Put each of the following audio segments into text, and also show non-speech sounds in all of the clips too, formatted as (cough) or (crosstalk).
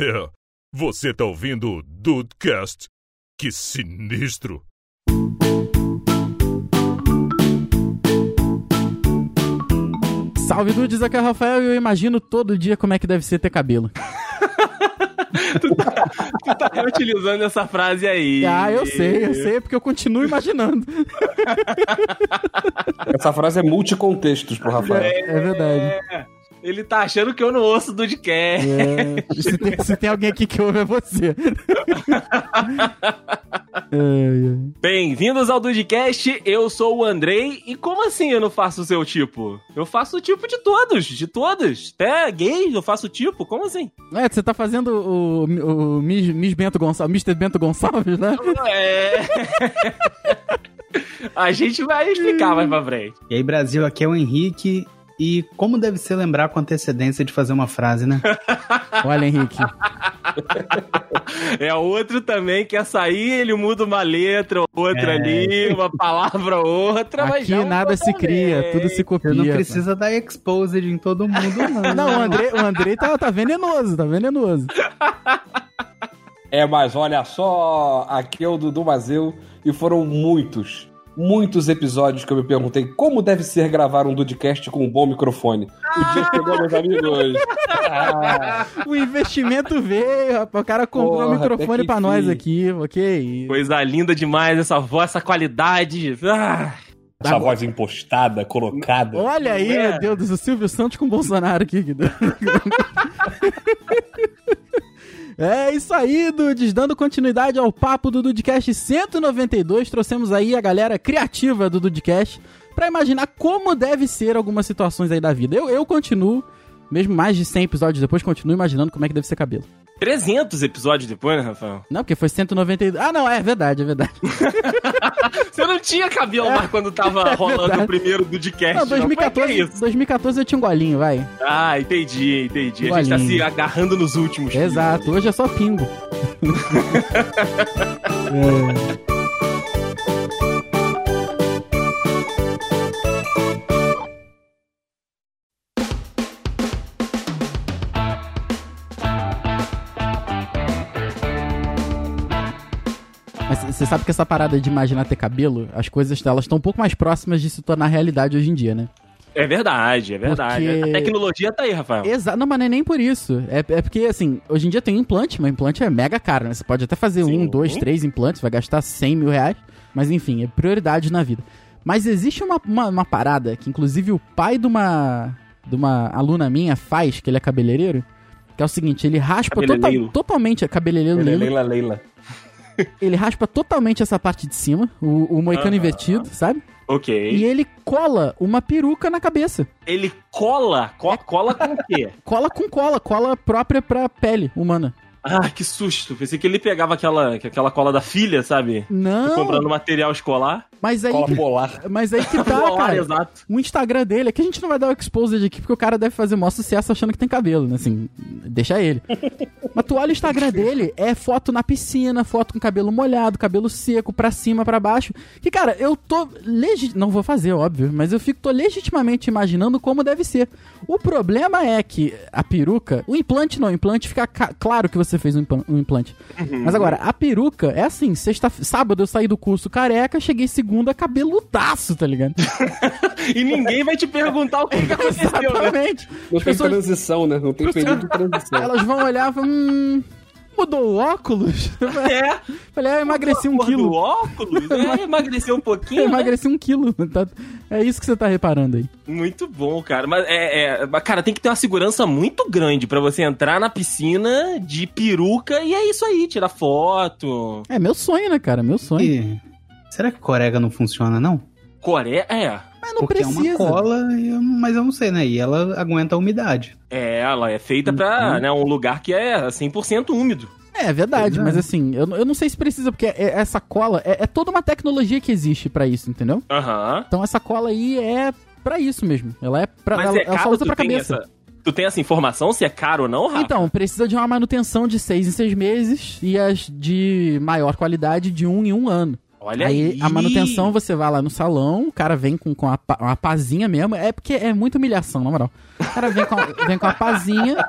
É, você tá ouvindo o Dudecast? Que sinistro! Salve Dudes, aqui é o Rafael e eu imagino todo dia como é que deve ser ter cabelo. (laughs) tu, tá, tu tá reutilizando essa frase aí. Ah, eu sei, eu sei, porque eu continuo imaginando. Essa frase é multicontextos pro Rafael. É, é verdade. Ele tá achando que eu não ouço do podcast. É, (laughs) se, tem, se tem alguém aqui que ouve, é você. (laughs) Bem-vindos ao Dudcast, eu sou o Andrei. E como assim eu não faço o seu tipo? Eu faço o tipo de todos, de todos. Até gay, eu faço o tipo, como assim? É, você tá fazendo o, o, o Miss, Miss Bento Gonçalves, Mr. Bento Gonçalves, né? É. (laughs) A gente vai explicar mais pra frente. E aí, Brasil, aqui é o Henrique e como deve ser lembrar com antecedência de fazer uma frase, né? (laughs) Olha, Henrique. É outro também que quer sair, ele muda uma letra, outra é. ali, uma palavra, outra, Aqui mas já nada se cria, tudo se copia. Você não precisa dar exposed em todo mundo, não. não, o Andrei, o Andrei tá, tá venenoso, tá venenoso. É, mas olha só, aqui é o Dudu Mazeu e foram muitos, muitos episódios que eu me perguntei como deve ser gravar um Dudcast com um bom microfone. O dia (laughs) chegou, meus amigos. Ah. O investimento veio, rapaz. O cara comprou Porra, um microfone pra nós aqui, ok? Coisa linda demais, essa voz, essa qualidade. Ah. Essa Agora... voz impostada, colocada. Olha aí, é. meu Deus do céu, Silvio Santos com Bolsonaro aqui. É isso aí, Dudes. Dando continuidade ao papo do Dudcast 192, trouxemos aí a galera criativa do Dudcast para imaginar como deve ser algumas situações aí da vida. Eu, eu continuo, mesmo mais de 100 episódios depois, continuo imaginando como é que deve ser cabelo. 300 episódios depois, né, Rafael? Não, porque foi 192. Ah, não, é verdade, é verdade. (laughs) Você não tinha cabelo é, mais quando tava é rolando verdade. o primeiro do podcast. Não, 2014, não. É 2014 eu tinha um golinho, vai. Ah, entendi, entendi. Um a gente tá se agarrando nos últimos. Exato, hoje é só pingo. (laughs) (laughs) é. Você sabe que essa parada de imaginar ter cabelo, as coisas elas estão um pouco mais próximas de se tornar realidade hoje em dia, né? É verdade, é verdade. Porque... A tecnologia tá aí, Rafael. Exato, não, mas não é nem por isso. É, é porque, assim, hoje em dia tem implante, mas implante é mega caro, né? Você pode até fazer Sim. um, dois, três implantes, vai gastar 100 mil reais. Mas enfim, é prioridade na vida. Mas existe uma, uma, uma parada que, inclusive, o pai de uma, de uma aluna minha faz, que ele é cabeleireiro, que é o seguinte, ele raspa tota, totalmente a cabeleireiro Leila, Leila ele raspa totalmente essa parte de cima, o, o moicano uh -huh. invertido, sabe? Ok. E ele cola uma peruca na cabeça. Ele cola? Co é. Cola com o quê? (laughs) cola com cola, cola própria pra pele humana. Ah, que susto. Pensei que ele pegava aquela, aquela cola da filha, sabe? Não. Comprando material escolar. Mas aí. Cola polar. Mas aí que tá, polar, cara. Exato. O Instagram dele, é que a gente não vai dar o exposed aqui, porque o cara deve fazer maior sucesso achando que tem cabelo, né? Assim, deixa ele. (laughs) Mas tu olha o Instagram dele, é foto na piscina, foto com cabelo molhado, cabelo seco, pra cima, pra baixo. Que, cara, eu tô. Legit... Não vou fazer, óbvio, mas eu fico tô legitimamente imaginando como deve ser. O problema é que a peruca. O implante não, o implante fica ca... claro que você fez um, implante. Uhum. Mas agora, a peruca é assim: sexta... sábado eu saí do curso careca, cheguei segunda cabeludaço, tá ligado? (laughs) e ninguém vai te perguntar o que, que aconteceu, né? Exatamente. Né? Não As tem pessoas... transição, né? Não tem período de transição. Elas vão olhar e falar, hum, mudou o óculos? (laughs) É. (laughs) Falei, ah, emagreci um quilo. O óculos? É, (laughs) emagreceu um pouquinho. né? Emagreci um quilo. Tá? É isso que você tá reparando aí. Muito bom, cara. Mas é, é, Cara, tem que ter uma segurança muito grande para você entrar na piscina de peruca e é isso aí, tirar foto. É meu sonho, né, cara? Meu sonho. E Será que corega não funciona, não? Coré? É. Mas não Porque precisa. é uma cola, mas eu não sei, né? E ela aguenta a umidade. É, ela é feita pra uhum. né, um lugar que é 100% úmido. É, verdade, mas assim, eu, eu não sei se precisa, porque é, essa cola é, é, toda uma tecnologia que existe para isso, entendeu? Aham. Uhum. Então essa cola aí é para isso mesmo. Ela é pra. Mas ela, é ela só usa pra cabeça. Essa, tu tem essa informação se é caro ou não, Rafa? Então, precisa de uma manutenção de seis em seis meses e as de maior qualidade de um em um ano. Olha aí, aí. a manutenção você vai lá no salão, o cara vem com, com a, uma pazinha mesmo. É porque é muita humilhação, na moral. O cara vem com a, (laughs) vem com a pazinha,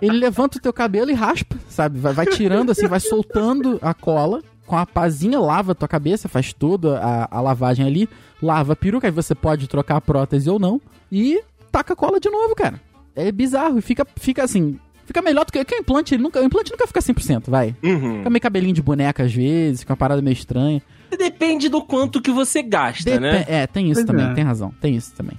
ele levanta o teu cabelo e raspa, sabe? Vai, vai tirando assim, vai soltando a cola. Com a pazinha, lava a tua cabeça, faz toda a, a lavagem ali, lava a peruca, aí você pode trocar a prótese ou não. E taca a cola de novo, cara. É bizarro. E fica, fica assim. Fica melhor do que. que o implante, ele nunca, o implante nunca fica 100%, vai. Uhum. Fica meio cabelinho de boneca às vezes, fica uma parada meio estranha. Depende do quanto que você gasta, Depe- né? É, tem isso Pois também, é. tem razão, tem isso também.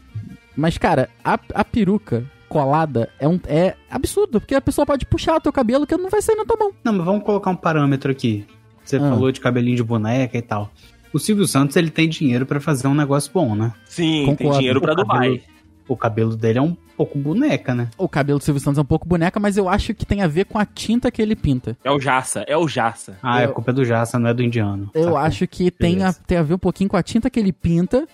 Mas, cara, a, a peruca colada é, um, é absurdo, porque a pessoa pode puxar o teu cabelo que não vai sair na tua mão. Não, mas vamos colocar um parâmetro aqui. Você Ah. falou de cabelinho de boneca e tal. O Silvio Santos, ele tem dinheiro pra fazer um negócio bom, né? Sim, tem Concordo. dinheiro pra O cabelo- Dubai. O cabelo dele é um pouco boneca, né? O cabelo do Silvio Santos é um pouco boneca, mas eu acho que tem a ver com a tinta que ele pinta. É o Jaça, é o Jaça. Ah, Eu- a culpa é do Jaça, não é do indiano. Eu Sacou? acho que tem a, tem a ver um pouquinho com a tinta que ele pinta.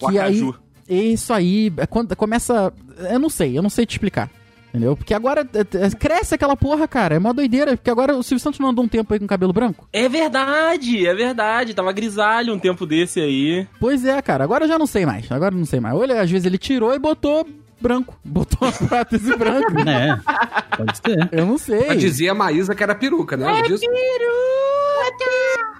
O Que aí. Acaju. Isso aí. é Quando começa. Eu não sei, eu não sei te explicar. Entendeu? Porque agora é, é, cresce aquela porra, cara. É mó doideira. Porque agora o Silvio Santos não andou um tempo aí com cabelo branco? É verdade, é verdade. Tava grisalho um tempo desse aí. Pois é, cara. Agora eu já não sei mais. Agora eu não sei mais. Olha, às vezes ele tirou e botou branco. (laughs) Botou a prótese branca. (laughs) É, pode ser. Eu não sei. Mas dizia a Maísa que era peruca, né? Ela diz-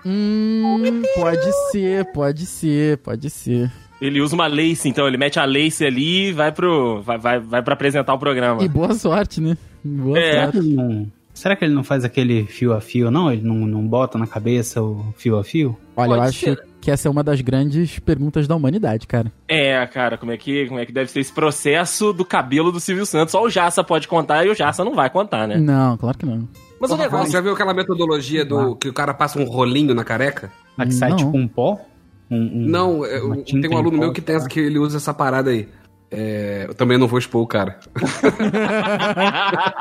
Hum, pode ser, pode ser, pode ser. Ele usa uma lace, então ele mete a lace ali e vai pro. Vai, vai, vai pra apresentar o programa. E boa sorte, né? Boa É. sorte. Não- Será que ele não faz aquele fio a fio, não? Ele não, não bota na cabeça o fio a fio? Olha, eu Pode acho ser. que essa é uma das grandes perguntas da humanidade, cara. É, cara, como é, que, como é que deve ser esse processo do cabelo do Silvio Santos? Só o Jaça pode contar e o Jaça não vai contar, né? Não, claro que não. Mas o Você negócio. já viu aquela metodologia do que o cara passa um rolinho na careca? A que sai Não. tipo um pó? Um, um- Não, eu, tinta tem um aluno meu que tem essa, que ele usa essa parada aí. É, eu também não vou expor o cara. (laughs)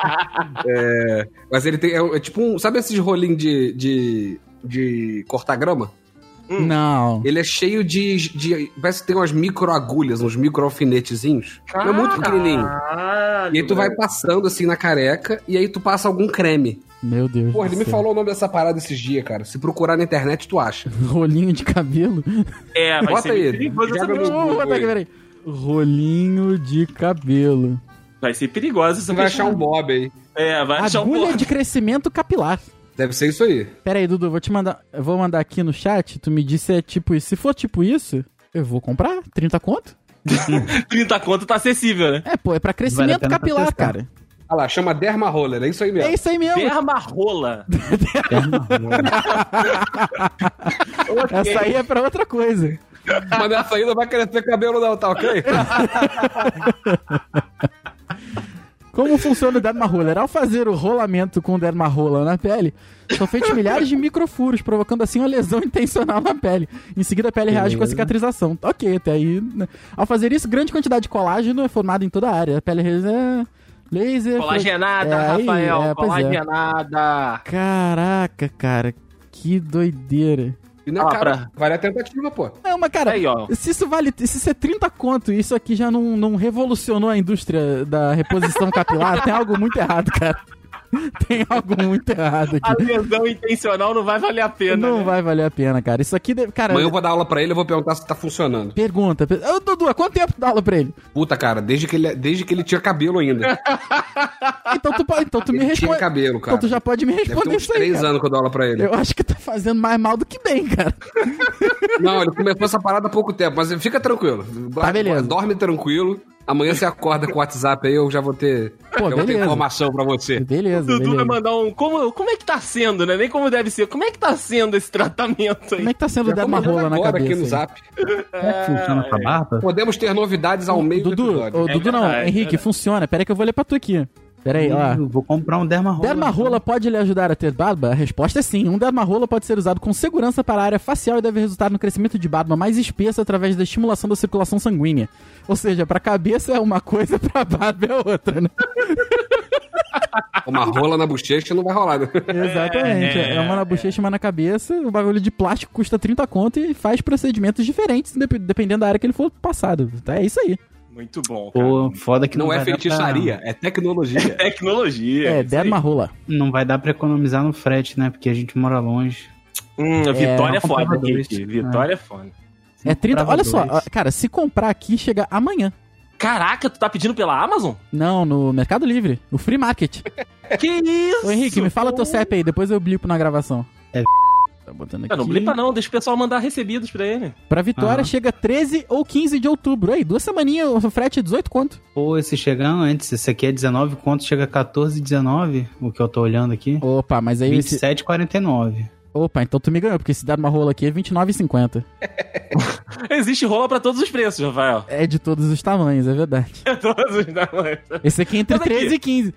É, mas ele tem. É, é tipo um. Sabe esses rolinhos de, de, de cortar grama? Hum. Não. Ele é cheio de, de. Parece que tem umas micro agulhas, uns micro alfinetezinhos. É muito pequenininho. E aí tu vai passando assim na careca e aí tu passa algum creme. Meu Deus. Porra, ele me céu. falou o nome dessa parada esses dias, cara. Se procurar na internet, tu acha. (laughs) Rolinho de cabelo. É, vai Bota ser aí, joga no- aqui, peraí. Rolinho de cabelo. Vai ser perigosa essa Você vai achar um bob aí. É, vai achar um Agulha pouco. de crescimento capilar. Deve ser isso aí. Pera aí, Dudu, eu vou te mandar. Eu vou mandar aqui no chat. Tu me disse se é tipo isso. Se for tipo isso, eu vou comprar. 30 conto? (laughs) 30 conto tá acessível, né? É, pô, é pra Vale crescimento pra capilar, cara. Olha lá, chama Derma Roller, é isso aí mesmo. É isso aí mesmo. Derma rola. (laughs) Essa aí é pra outra coisa. Mas nessa aí não vai crescer cabelo não, tá ok? (laughs) Como funciona o dermaroller? Ao fazer o rolamento com o dermaroller na pele, são feitos milhares de microfuros, provocando assim uma lesão intencional na pele. Em seguida, a pele reage com a Beleza. cicatrização. Ok, até aí. né? Ao fazer isso, grande quantidade de colágeno é formada em toda a área. A pele é laser. Colagenada, É, aí, Rafael. é, pois é. colagenada. Caraca, cara. Que doideira. E na Ah, cara, pra- vale a tentativa, pô. Não, mas cara, Aí, ó. se isso vale. Se isso é 30 conto e isso aqui já não, não revolucionou a indústria da reposição capilar, tem algo muito errado, cara. (laughs) Tem algo muito errado A aqui. lesão intencional não vai valer a pena. Não né? vai valer a pena, cara. Isso aqui, deve- cara. Amanhã eu vou dar aula pra ele, eu vou perguntar se tá funcionando. Pergunta. per- Ô, Dudu, há quanto tempo tu dá aula pra ele? Puta, cara, desde que ele, desde que ele tinha cabelo ainda. (laughs) Então tu, pode, então tu me ele tinha responde. cabelo, cara. Então tu já pode me Deve ter responder uns isso aí. três cara. anos que eu dou aula pra ele. Eu acho que tá fazendo mais mal do que bem, cara. Não, ele começou essa parada há pouco tempo, mas fica tranquilo. Tá, beleza. Dorme tranquilo. Amanhã você acorda com o WhatsApp aí, eu já vou ter, Pô, já vou ter informação pra você. Beleza, O Dudu vai beleza. mandar um. Como, como é que tá sendo, né? Nem como deve ser. Como é que tá sendo esse tratamento aí? Como é que tá sendo dar uma rola na agora aqui cabeça? no aí? Zap. Como é que funciona com a barba? Podemos ter novidades ao meio do Dudu, episódio. ô, É Dudu não, Henrique, é. funciona. Pera aí que eu vou ler pra tu aqui. Pera aí, ó. Vou comprar um dermarola. Dermarola pode lhe ajudar a ter barba? A resposta é sim. Um dermarola pode ser usado com segurança para a área facial e deve resultar no crescimento de barba mais espessa através da estimulação da circulação sanguínea. Ou seja, pra cabeça é uma coisa, (laughs) pra barba é outra, né? Uma rola na bochecha não vai rolar, né? Exatamente. É uma na bochecha, uma na cabeça. O bagulho de plástico custa 30 conto e faz procedimentos diferentes, dep- dependendo da área que ele for passado. Tá, É isso aí. Muito bom. Cara. Pô, foda que não, Não é vai dar feitiçaria, é tecnologia. Tecnologia. É, isso aí. dermarola. Pra, não vai dar pra economizar no frete, né? Porque a gente mora longe. Hum, Vitória é foda, comprava dois. Henrique. Vitória é foda. É 30. comprava Olha só, dois. cara, se comprar aqui, chega amanhã. Caraca, tu tá pedindo pela Amazon? Não, no Mercado Livre, no Free Market. (laughs) Que isso? Ô Henrique, me fala teu CEP aí, depois eu blipo na gravação. É. Tá botando aqui. Não, não blipa não, deixa o pessoal mandar recebidos pra ele. Pra Vitória Aham. chega 13 ou 15 de outubro. Aí, duas semaninhas, o frete é 18 quanto? Pô, esse chega antes, esse aqui é 19 conto, chega a 14, 19, o que eu tô olhando aqui. Opa, mas aí esse... 27,49. Opa, então tu me ganhou, porque se der uma rola aqui é 29,50. (laughs) Existe rola pra todos os preços, Rafael. É de todos os tamanhos, é verdade. (laughs) todos os tamanhos. Esse aqui é entre Mas aqui- 13 e 15.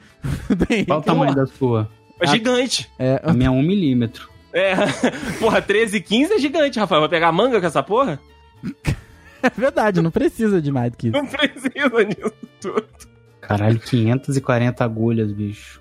Do Henrique, Qual o tamanho da sua? É gigante. É, A minha é 1 milímetro. É. (laughs) Porra, 13 e 15 é gigante, Rafael. Vai pegar manga com essa porra? (laughs) é verdade, não precisa de mais do que isso. Não precisa disso tudo. Caralho, 540 agulhas, bicho.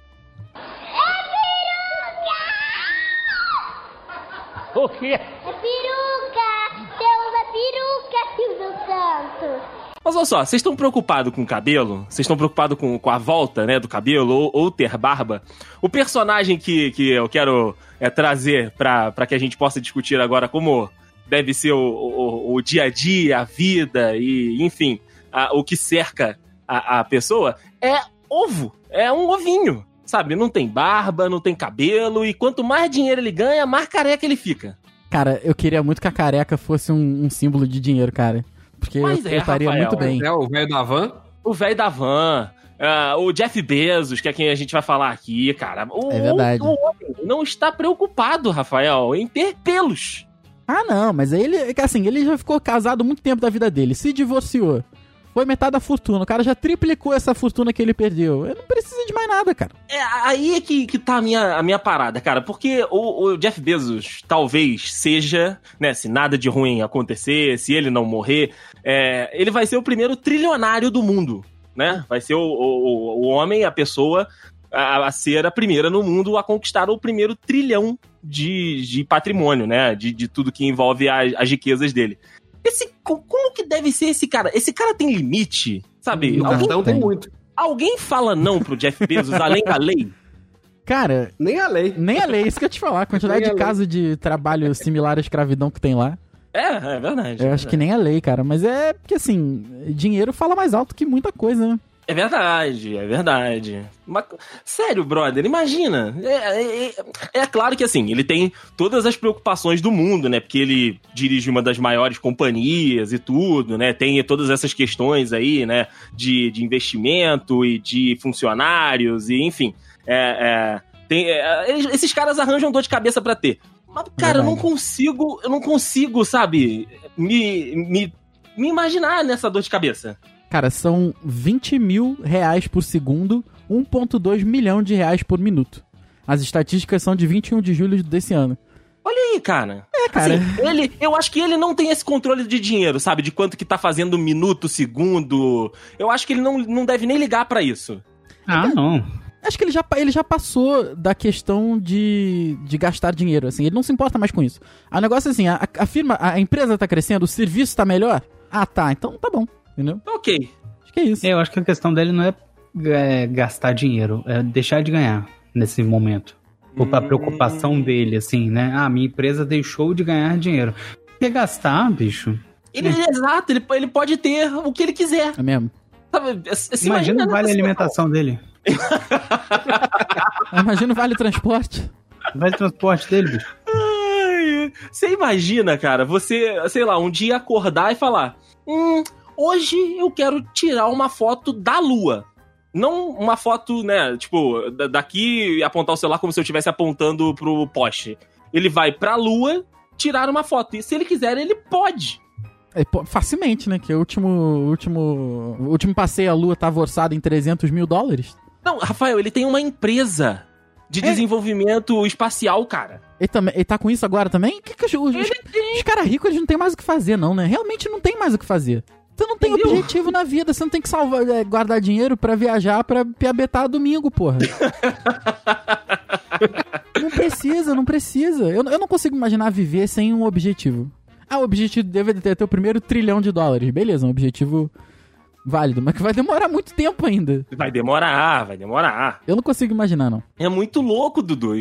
É peruca! Temos a peruca, Silvio Santos! Mas olha só, vocês estão preocupados com o cabelo? Vocês estão preocupados com, com a volta, né, do cabelo ou, ou ter barba? O personagem que, que eu quero é, trazer pra que a gente possa discutir agora como deve ser o, o, o dia a dia, a vida e, enfim, a- o que cerca a, a pessoa é ovo. É um ovinho, sabe? Não tem barba, não tem cabelo e quanto mais dinheiro ele ganha, mais careca ele fica. Cara, eu queria muito que a careca fosse um, um símbolo de dinheiro, cara. Porque Mas eu, é, eu estaria Rafael, muito bem. É o velho da van. O velho da van, ah, o Jeff Bezos, que é quem a gente vai falar aqui, cara. O, É verdade. O, o homem não está preocupado, Rafael, em ter pelos. Ah, não, mas aí ele, é que assim, ele já ficou casado muito tempo da vida dele, se divorciou. Foi metade da fortuna, o cara já triplicou essa fortuna que ele perdeu. Ele não precisa de mais nada, cara. É aí é que, que tá a minha, a minha parada, cara. Porque o, o Jeff Bezos talvez seja, né, se nada de ruim acontecer, se ele não morrer, é, ele vai ser o primeiro trilionário do mundo, né? Vai ser o, o, o homem, a pessoa, a, a ser a primeira no mundo a conquistar o primeiro trilhão de, de patrimônio, né? De, de tudo que envolve as, as riquezas dele. Esse, co- como que deve ser esse cara? Esse cara tem limite, sabe? No Alguém, cartão tem muito. alguém fala não pro Jeff Bezos além da lei? Cara, Nem a lei. nem a lei, isso que eu ia te falar. A quantidade a de casos de trabalho similar à escravidão que tem lá. É, é verdade. Eu acho que nem a lei, cara. Mas é porque, assim, dinheiro fala mais alto que muita coisa, né? É verdade, é verdade. Mas, sério, brother, imagina. É, é- é- é claro que assim, ele tem todas as preocupações do mundo, né? Porque ele dirige uma das maiores companhias e tudo, né? Tem todas essas questões aí, né? De, de investimento e de funcionários, e enfim. É, é, tem, é, esses caras arranjam dor de cabeça pra ter. Mas, cara, eu não Verdade. consigo, eu não consigo, sabe, me, me, me imaginar nessa dor de cabeça. Cara, são 20 mil reais por segundo, 1,2 milhão de reais por minuto. As estatísticas são de 21 de julho desse ano. Olha aí, cara. É, cara. Assim, ele, eu acho que ele não tem esse controle de dinheiro, sabe? De quanto que tá fazendo minuto, segundo. Eu acho que ele não, não deve nem ligar pra isso. Ah, não. Acho que ele já, ele já passou da questão de, de gastar dinheiro, assim. Ele não se importa mais com isso. O negócio é assim, a, a firma, a empresa tá crescendo, o serviço tá melhor? Ah, tá. Então tá bom, entendeu? Ok. Acho que é isso. Eu acho que a questão dele não é, é, gastar dinheiro, é deixar de ganhar nesse momento. Ou pra Hum. preocupação desse assim, né? Ah, minha empresa deixou de ganhar dinheiro. Quer gastar, bicho? Ele, exato, ele, ele pode ter o que ele quiser. É mesmo. Sabe? Se Imagina o nessa vale situação. alimentação dele. (laughs) Imagina o vale transporte. Vale transporte dele, bicho. Ai, Você imagina, cara, você, sei lá, um dia acordar e falar: Hum, hoje eu quero tirar uma foto da lua. Não uma foto, né, tipo, da- daqui e apontar o celular como se eu estivesse apontando pro poste. Ele vai pra lua tirar uma foto. E se ele quiser, ele pode. É, facilmente, né? Que o último, último, o último passeio à lua tava orçado em 300 mil dólares. Não, Rafael, ele tem uma empresa de É. desenvolvimento espacial, cara. Ele, também, ele tá com isso agora também? Que que os, os, os caras ricos eles não tem mais o que fazer, não, né? Realmente não tem mais o que fazer. Você não tem Entendeu? objetivo na vida, você não tem que salvar, é, guardar dinheiro pra viajar pra piabetar domingo, porra. (laughs) não precisa, não precisa. Eu, eu não consigo imaginar viver sem um objetivo. Ah, o objetivo deve ter, ter o primeiro trilhão de dólares. Beleza, um objetivo válido, mas que vai demorar muito tempo ainda. Vai demorar, vai demorar. Eu não consigo imaginar, não. É muito louco, Dudu.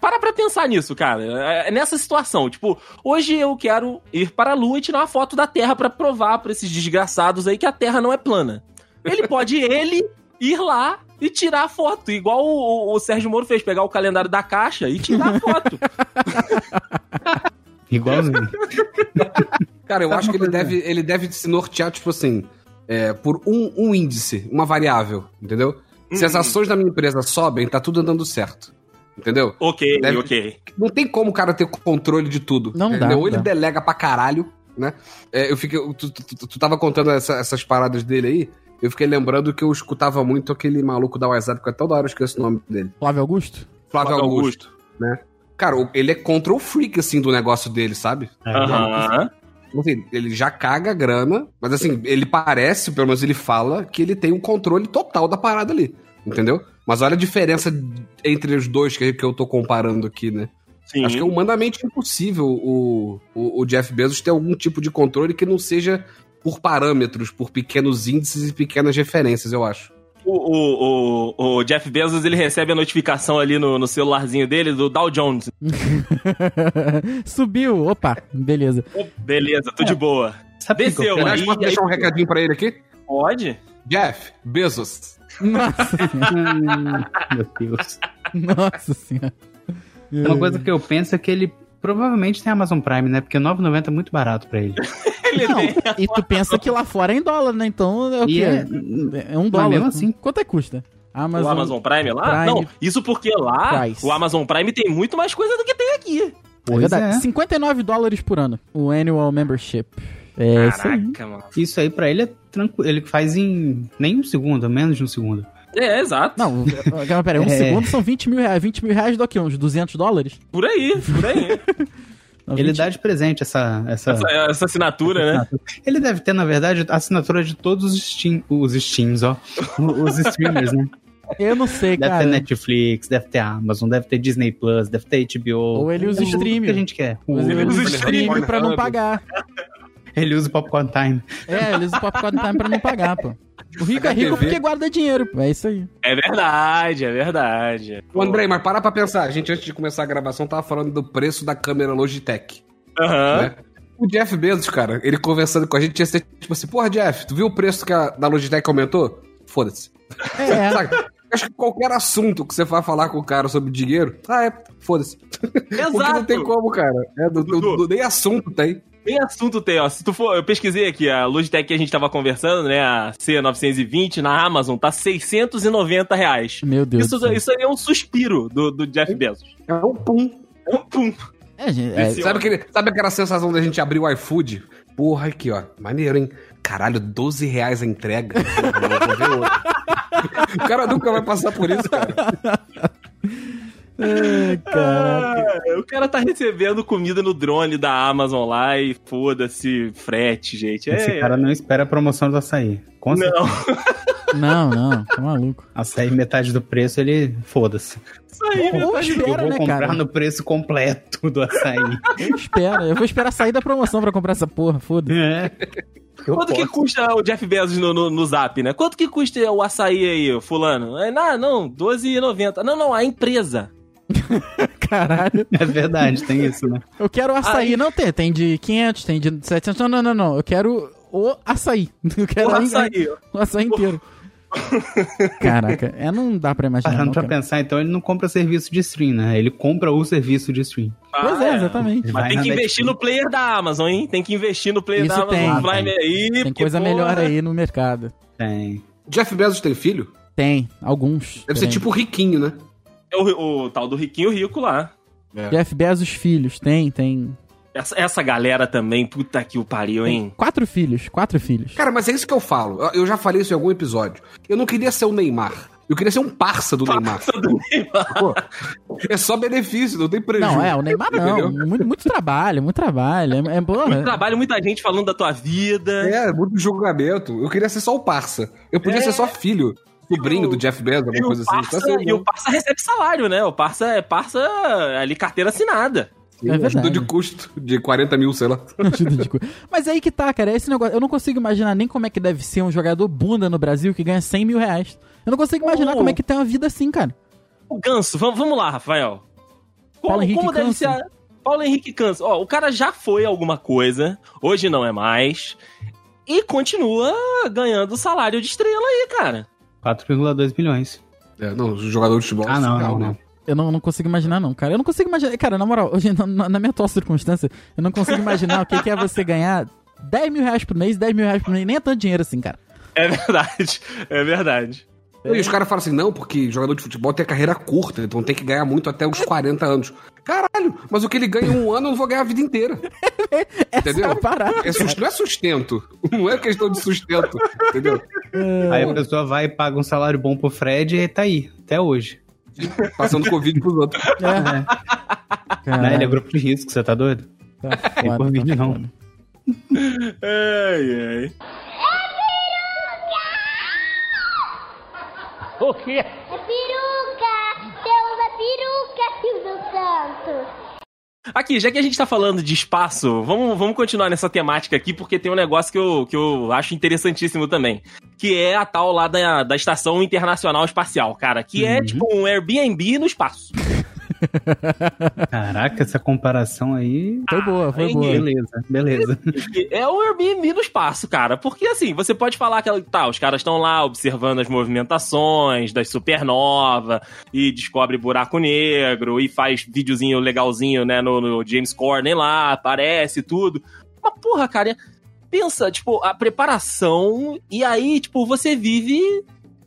Para pra pensar nisso, cara. É nessa situação. Tipo, hoje eu quero ir para a Lua e tirar uma foto da Terra pra provar pra esses desgraçados aí que a Terra não é plana. Ele pode, (laughs) ele, ir lá e tirar a foto. Igual o, o Sérgio Moro fez, pegar o calendário da caixa e tirar a foto. (laughs) Igualzinho. (laughs) Cara, eu acho que ele deve, ele deve se nortear, tipo assim, é, por um, um índice, uma variável, entendeu? Se as Hum. ações da minha empresa sobem, tá tudo andando certo. Entendeu? ok, Deve- ok. Não tem como o cara ter controle de tudo. Não entendeu? dá, Ou ele dá. delega pra caralho, né? É, eu fiquei. Tu, tu, tu- tu tava contando essa- essas paradas dele aí. Eu fiquei lembrando que eu escutava muito aquele maluco da WhatsApp, que até toda hora eu esqueço o nome dele. Flávio Augusto? Flávio Flávio Augusto, né? Cara, ele é control freak, assim, do negócio dele, sabe? É, Aham. Assim, ele já caga a grana, mas assim, ele parece, pelo menos ele fala, que ele tem o controle total da parada ali. Entendeu? Mas olha a diferença entre os dois que, que eu tô comparando aqui, né? Sim. Acho que é humanamente impossível o, o, o Jeff Bezos ter algum tipo de controle que não seja por parâmetros, por pequenos índices e pequenas referências, eu acho. O, o, o, Jeff Bezos, ele recebe a notificação ali no, no celularzinho dele do Dow Jones. (laughs) Subiu. Opa, beleza. Beleza, tô de boa. Sabe o que Desceu, eu aí- posso deixar um recadinho pra ele aqui? Pode? Jeff Bezos. Nossa, (laughs) Meu Deus. nossa senhora. Uma coisa que eu penso é que ele provavelmente tem Amazon Prime, né? Porque 9,90 é muito barato pra ele. (laughs) Ele Não, e tu (laughs) pensa que lá fora é em dólar, né? Então é o quê? é- É, um dólar. mesmo assim- Quanto é que custa? Amazon. O Amazon Prime lá? Prime Não, isso porque lá Price. o Amazon Prime tem muito mais coisa do que tem aqui. É Pois verdade. é. 59 dólares por ano. O annual membership. É isso aí. Caraca, mano. Isso aí pra ele é tranquilo. Ele faz em nem um segundo, menos de um segundo. É, exato. Não, (laughs) calma, peraí, um É. segundo são 20 mil reais. 20 mil reais do quê? Uns 200 dólares? Por aí, por aí. (laughs) Ele 20 dá de presente essa. essa... essa, essa assinatura, né? Ele deve ter, na verdade, a assinatura de todos os Steam, os Steams, ó. (laughs) Os streamers, né? Eu não sei, Deve cara. ter Netflix, deve ter Amazon, deve ter Disney Plus, deve ter HBO. Ou ele usa Tudo streaming. que a gente quer. Ele Ele usa streaming pra não pagar. Ele usa o Popcorn Time. É, ele usa o Popcorn Time pra não pagar, pô. O rico é rico porque guarda dinheiro, pô. É isso aí. É verdade, é verdade. Ô, André, mas para pra pensar. A gente, antes de começar a gravação, tava falando do preço da câmera Logitech. Aham. né? O Jeff Bezos, cara, ele conversando com a gente, ia ser tipo assim, porra, Jeff, tu viu o preço que a da Logitech aumentou? Foda-se. É, (laughs) Sabe? Acho que qualquer assunto que você vai falar com o cara sobre dinheiro, ah, é, foda-se. (laughs) Porque não Exato. tem como, cara. É, do, do- do- nem assunto tem. Tem assunto tem, ó. Se tu for, eu pesquisei aqui, a Logitech que a gente tava conversando, né? A C920 na Amazon tá 690 reais. meu Deus. Isso, isso aí é um suspiro do, do Jeff Bezos. É um pum. É um pum. É, gente, é, Sabe, aquele, sabe aquela sensação da gente abrir o iFood? Porra, aqui, ó. Maneiro, hein? Caralho, 12 reais a entrega. (laughs) Porra, o cara nunca vai passar por isso, cara. (laughs) é, cara. Ah, o cara tá recebendo comida no drone da Amazon lá e foda-se frete, gente. Esse É, cara não espera a promoção do açaí. Com certeza. não, (laughs) Não, não, tá maluco. Açaí metade do preço, ele foda-se. isso aí, Ou metade do- Eu espera, vou né, comprar cara? no preço completo do açaí. (laughs) Eu espero. Eu vou esperar sair da promoção pra comprar essa porra, foda-se. é. Eu Quanto que posso. custa o Jeff Bezos no, no, no zap, né? Quanto que custa o açaí aí, fulano? É, não, não, 12,90. Não, não, a empresa. (laughs) Caralho. É verdade, tem isso, né? Eu quero o açaí. Aí- Não tem, tem de 500, tem de 700. Não, não, não, não. Eu quero o açaí. Eu quero O a- açaí. (laughs) o açaí inteiro. Caraca, é, não dá pra imaginar. Parando Não, pra cara. pensar, então ele não compra serviço de stream, né? Ele compra o serviço de stream. Pois é, exatamente. Ele Mas tem que investir no player da Amazon, hein? Tem que investir no player Isso da Amazon tem. Prime aí. Tem porque, coisa porra, melhor aí no mercado. Tem. Jeff Bezos tem filho? Tem, alguns. Deve ser Tem. tipo riquinho, né? É o, o tal do riquinho rico lá. Jeff Bezos filhos, tem, tem. Essa, essa galera também, puta que o pariu, hein? Quatro filhos, quatro filhos. Cara, mas é isso que eu falo. Eu- Eu já falei isso em algum episódio. Eu não queria ser o Neymar. Eu queria ser um parça do Neymar. Pô, é só benefício, não tem prejuízo. Não, é, o Neymar não. Muito, muito trabalho, muito trabalho. É, é porra. Muito trabalho, muita gente falando da tua vida. É, muito julgamento. Eu queria ser só o parça. Eu podia É. ser só filho, sobrinho do Jeff Bezos, alguma coisa assim. parça, assim, e o parça recebe salário, né? O parça é parça ali, carteira assinada. É verdade. (laughs) Ajuda de custo de 40 mil, sei lá. Ajuda de cu- Mas aí que tá, cara. Esse negócio. Eu não consigo imaginar nem como é que deve ser um jogador bunda no Brasil que ganha 100 mil reais. Eu não consigo imaginar Oh. como é que tem uma vida assim, cara. O Ganso, vamos, vamos lá, Rafael. Como, Paulo Henrique como deve Ganso. ser a... Paulo Henrique Canso. Ó, o cara já foi alguma coisa, hoje não é mais. E continua ganhando salário de estrela aí, cara. 4,2 milhões. É, não, jogador de futebol. Ah, não, surreal, não, né? não. Eu não, não consigo imaginar, não, cara. Eu não consigo imaginar. Cara, na moral, (laughs) hoje, na, na- na minha atual circunstância, eu não consigo imaginar o que, que é você ganhar 10 mil reais por mês, 10 mil reais por mês. Nem é tanto dinheiro assim, cara. É verdade, é verdade. E os caras falam assim, não, porque jogador de futebol tem carreira curta, então tem que ganhar muito até os 40 anos. Caralho, mas o que ele ganha em um ano eu não vou ganhar a vida inteira. (laughs) Essa Entendeu? é a parada. É sus- não é sustento. (laughs) Não é questão de sustento. Entendeu? Aí a pessoa vai e paga um salário bom pro Fred e tá aí, até hoje. Passando Covid pros outros. (laughs) É. Né? Caralho, Ele é grupo de risco, você tá doido? tá Tem foda, por tá vídeo, não. foda. Ai, (laughs) ai. É peruca! Temos a peruca, Silvio Santos! Aqui, já que a gente tá falando de espaço, vamos, vamos continuar nessa temática aqui, porque tem um negócio que eu, que eu acho interessantíssimo também. Que é a tal lá da, da Estação Internacional Espacial, cara. Que é Uhum. tipo um Airbnb no espaço. (laughs) Caraca, essa comparação aí. Foi boa, foi aí boa. Beleza, beleza. É o Airbnb no espaço, cara. Porque assim, você pode falar que tá, os caras estão lá observando as movimentações das supernova e descobre buraco negro e faz videozinho legalzinho, né, no, no James Corden lá, aparece tudo. Mas porra, cara, pensa, tipo, a preparação e aí, tipo, você vive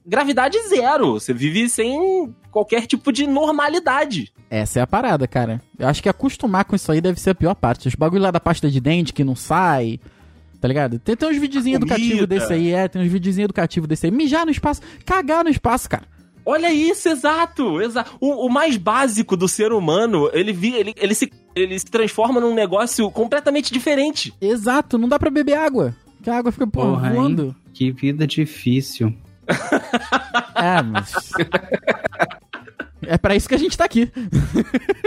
gravidade zero. Você vive sem qualquer tipo de normalidade. Essa é a parada, cara. Eu acho que acostumar com isso aí deve ser a pior parte. Os bagulho lá da pasta de dente que não sai. Tá ligado? Tem, tem uns videozinhos educativos desse aí, é, tem uns videozinhos educativos desse aí. Mijar no espaço, cagar no espaço, cara. Olha isso, exato, exato. O, o mais básico do ser humano, ele, vi, ele, ele, se, ele se transforma num negócio completamente diferente. Exato, não dá pra beber água. Que a água fica, porra, Porra, hein? voando. Que vida difícil. É, (laughs) mas. é pra isso que a gente tá aqui.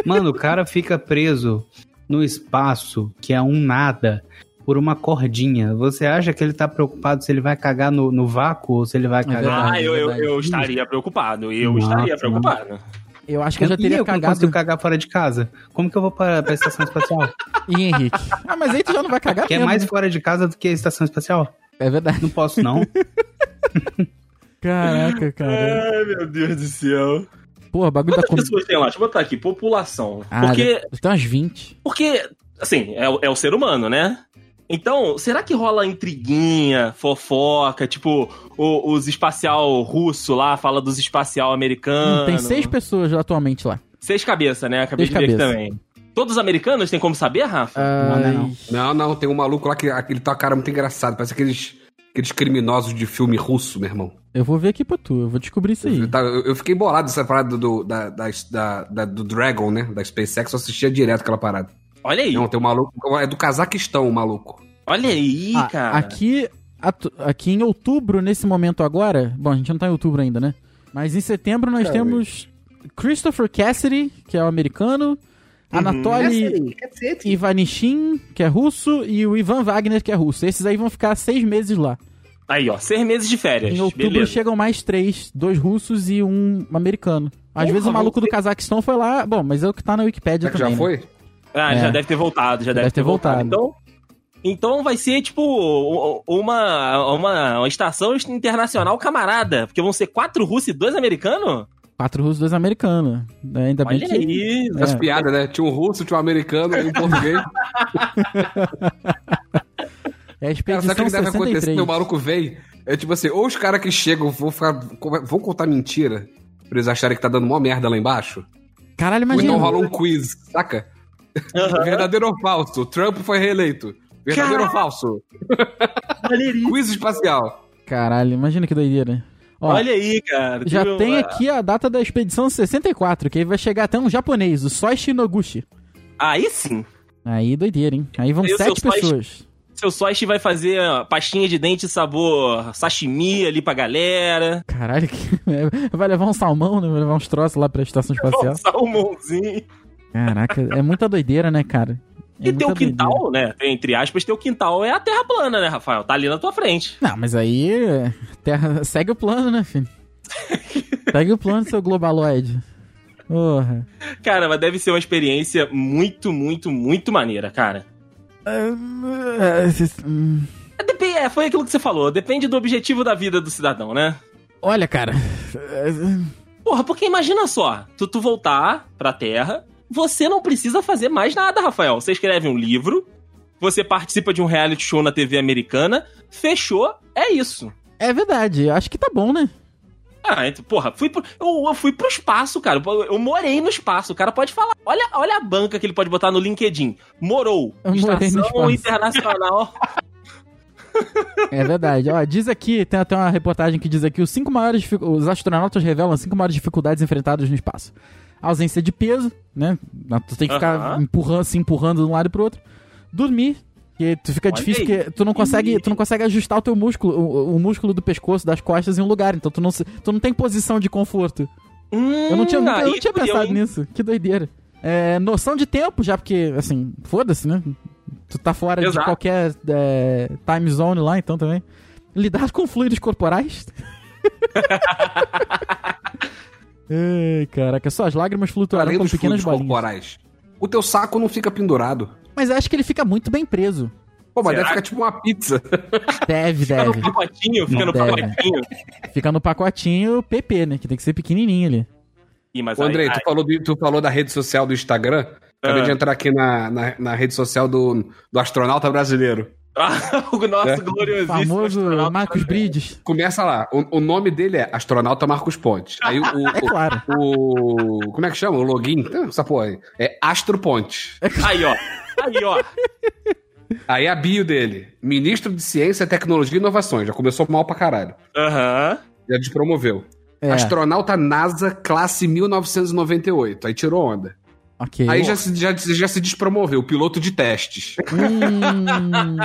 Mano, o cara fica preso no espaço, que é um nada, por uma cordinha. Você acha que ele tá preocupado se ele vai cagar no, no vácuo ou se ele vai cagar... verdade. ah, eu, eu, verdade. eu estaria preocupado. Eu Nossa, estaria preocupado. Eu acho que eu já E teria eu que não cagado. consigo cagar fora de casa? Como que eu vou pra, pra estação espacial? E Henrique? Ah, mas aí tu já não vai cagar que é mais né? fora de casa do que a estação espacial? É verdade. Não posso, não. (laughs) Caraca, (laughs) cara. Ai, meu Deus do céu. Porra, bagulho da Quantas comida. pessoas tem lá? Deixa eu botar aqui, população. Ah, porque, tem umas 20. porque, assim, é, o- é o ser humano, né? Então, será que rola intriguinha, fofoca, tipo, o- os espacial russo lá fala dos espacial americanos? Hum, tem seis pessoas atualmente lá. Seis cabeças, né? Acabei Seis de ver aqui também. Todos americanos tem como saber, Rafa? Não, não não. Ai, Não, não, tem um maluco lá que ele tá cara muito engraçado. Parece aqueles, aqueles criminosos de filme russo, meu irmão. Eu vou ver aqui pra tu, eu vou descobrir isso aí. Eu, tá- eu- fiquei bolado dessa parada do, da, da, da- da- do Dragon, né? Da SpaceX, eu assistia direto aquela parada. Olha aí, Não, tem um maluco. É do Cazaquistão, o maluco. olha aí, Ah, cara. aqui, atu- aqui em outubro, nesse momento agora. Bom, a gente não tá em outubro ainda, né? Mas em setembro nós Cara, temos Christopher Cassidy, que é o americano. Anatoly Ivanishin, que é russo. E o Ivan Wagner, que é russo. Esses aí vão ficar seis meses lá. Aí, ó, seis meses de férias. Em outubro Beleza. chegam mais três, dois russos e um americano. Às Porra, vezes o maluco do Cazaquistão foi lá. Bom, mas é o que tá na Wikipédia Será que também. já né? foi? Ah, É. já deve ter voltado, já, deve, ter voltado. Então, então vai ser, tipo, uma, uma, uma estação internacional camarada. Porque vão ser quatro russos e dois americanos? Quatro russos, dois americanos. É, ainda bem Olha que. aí. É. As piadas, né? Tinha um russo, tinha um americano e um português. (laughs) É a Cara, sabe o expedição que deve acontecer? 63. Meu maluco vem. É tipo assim, ou os caras que chegam vão, ficar, vão contar mentira pra eles acharem que tá dando mó merda lá embaixo. Caralho, Ou imagina. então rola um quiz, saca? Verdadeiro ou falso? Trump foi reeleito. Verdadeiro ou falso? quiz espacial. Caralho, imagina que doideira. Ó, Olha aí, cara. já tem uma- aqui a data da expedição 64, que aí vai chegar até um japonês, o Soichi Noguchi. Aí sim. Aí doideira, hein? Aí vão E o sete pessoas. Seu Soichi vai fazer pastinha de dente sabor sashimi ali pra galera. Caralho, que... vai levar um salmão, né? Vai levar uns troços lá pra estação espacial. Um salmãozinho. Caraca, é muita doideira, né, cara? É E teu quintal, doideira. né? Entre aspas, teu quintal é a terra plana, né, Rafael? Tá ali na tua frente. Não, mas aí. Terra... Segue o plano, né, filho? (laughs) Segue o plano, seu globaloide. Porra. Cara, mas deve ser uma experiência muito, muito, muito maneira, cara. É, foi aquilo que você falou. Depende do objetivo da vida do cidadão, né? Olha, cara. Porra, porque imagina só, tu, tu voltar pra Terra, você não precisa fazer mais nada, Rafael. Você escreve um livro, você participa de um reality show na TV americana, fechou, é isso. É verdade, eu acho que tá bom, né? Ah, então, porra, fui pro, eu, eu fui pro espaço, cara. Eu morei no espaço. O cara pode falar. Olha, olha a banca que ele pode botar no LinkedIn. Morou. Eu Estação. Internacional. É verdade. Ó, diz aqui, tem até uma reportagem que diz aqui: os cinco maiores. Os astronautas revelam as cinco maiores dificuldades enfrentadas no espaço. Ausência de peso, né? Tu tem que ficar Aham. empurrando, se empurrando de um lado e pro outro. Dormir. Que tu fica Olha difícil, aí. porque tu não consegue, tu não consegue ajustar o teu músculo, o, o músculo do pescoço, das costas em um lugar. Então tu não, tu não tem posição de conforto. Eu não tinha, Hum, nunca- eu não tinha pensado hein? nisso. Que doideira. É, noção de tempo, já porque, assim, foda-se, né? Tu tá fora de Exato. qualquer é, time zone lá, então também. Lidar com fluidos corporais. (laughs) Ai, caraca, só as lágrimas Além como dos pequenas bolinhas. corporais. O teu saco não fica pendurado. Mas eu acho que ele fica muito bem preso. Pô, mas Será deve ficar tipo uma pizza. (laughs) Deve, Fica no deve. pacotinho, fica Não no deve. pacotinho. Fica no pacotinho PP, né? Que tem que ser pequenininho ali. Ih, mas Ô, Andrei, aí- tu falou, do- tu falou da rede social do Instagram. Acabei Ah. de entrar aqui na, na, na rede social do, do astronauta brasileiro. Ah, (laughs) o nosso É. gloriosíssimo Famoso Marcos Brides. Começa lá. O, o nome dele é Astronauta Marcos Pontes. Aí o, (laughs) É claro. o, o- Como é que chama? O login? Então, Essa porra aí. É Astro Pontes. Aí, ó. Aí, ó. Aí a bio dele. Ministro de Ciência, Tecnologia e Inovações. Já começou mal pra caralho. Aham. Já despromoveu. É, Astronauta NASA, classe 1998. Aí tirou onda. ok. Aí já se, já, já se despromoveu. Piloto de testes. Hum,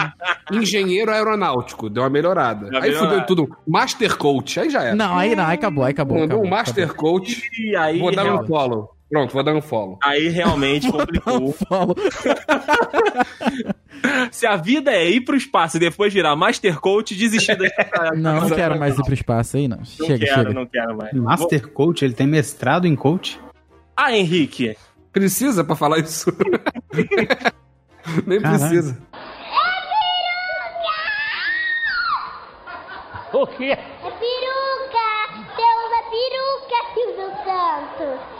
(laughs) Engenheiro aeronáutico. Deu uma melhorada. Aí melhorada. fudeu tudo. Master Coach. Aí já era. não, aí não, aí acabou, aí acabou. Mandou acabou, um Master acabou. Coach. E aí, Vou dar real- um follow. Pronto, vou dar um follow. aí realmente (laughs) complicou. Falo. (laughs) Se a vida é ir pro espaço e depois virar Master Coach, desistir da (laughs) Não, não quero mais ir pro espaço aí, não. Não Chega, quero, chega. não quero mais. Master Coach, ele tem mestrado em coach? Ah, Henrique. Precisa pra falar isso? Nem Caralho. precisa. É peruca! Temos a peruca, Silvio Santos!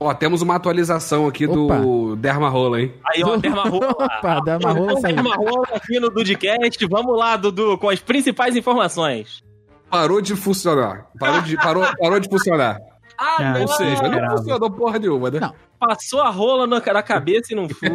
Ó, temos uma atualização aqui do Derma Rola, hein? Aí, ó, Dermarola. (laughs) Opa, Dermarola Então, saiu. Dermarola aqui no Dudcast. Vamos lá, Dudu, com as principais informações. Parou de funcionar. Parou de, parou, parou de funcionar. (laughs) Ah, não. Ou seja, não Esperava. funcionou porra nenhuma, né? Não. Passou a rola na, na cabeça e não (laughs) foi.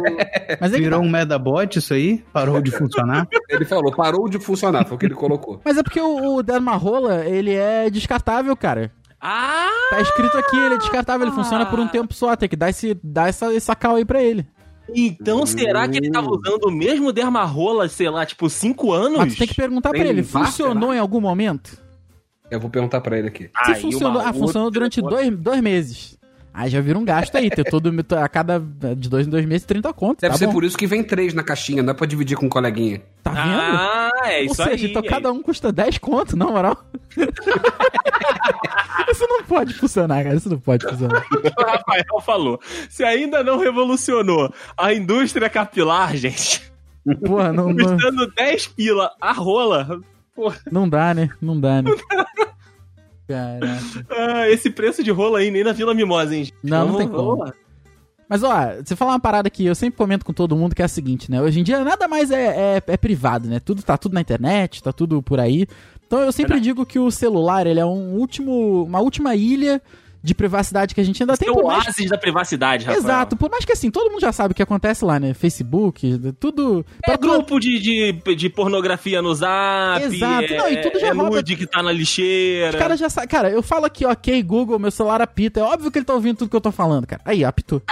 Mas é, Virou tá. um Medabot isso aí? Parou de funcionar? Ele falou, parou de funcionar, foi o que ele colocou. Mas é porque o, o Dermarola, ele é descartável, cara. Ah! Tá escrito aqui, ele é descartável, ele funciona por um tempo só. Tem que dar, esse, dar essa, essa cal aí pra ele. Então será que ele tava usando o mesmo Dermarola, sei lá, tipo, 5 anos? Mas tu tem que perguntar pra ele, funcionou em algum momento? Eu vou perguntar pra ele aqui. Se Aí, funcionou, ah, funcionou durante dois, dois meses. Aí já vira um gasto aí, ter todo, (laughs) a cada, de dois em dois meses, 30 conto, Deve tá ser bom. por isso que vem três na caixinha, não é pra dividir com um coleguinha. Tá vendo? Ah, é Ou isso seja, aí. então é cada um custa 10 conto, na moral. (laughs) isso não pode funcionar, cara. Isso não pode funcionar. (laughs) o Rafael falou. Se ainda não revolucionou a indústria capilar, gente, Porra, não, não, custando 10 pila a rola, não dá, né? Não dá, né? (laughs) Caraca. ah, esse preço de rola aí nem na Vila Mimosa, hein? gente? Não, não Vamos- tem como. lá. Mas, ó, você falar uma parada que eu sempre comento com todo mundo, que é a seguinte, né? Hoje em dia nada mais é, é, é privado, né? Tudo tá tudo na internet, tá tudo por aí. Então eu sempre digo que o celular, ele é um último, uma última ilha de privacidade que a gente ainda Esse tem é o mais oásis da privacidade, Rafael. Exato, por mais que assim, todo mundo já sabe o que acontece lá, né? Facebook, tudo. É Pra grupo de, de, de pornografia no zap. Exato. É, Não, e tudo já é roda- nude que tá na lixeira. Os caras já sabem. Cara, eu falo aqui, ok, Google, meu celular apita. É óbvio que ele tá ouvindo tudo que eu tô falando, cara. Aí, apitou.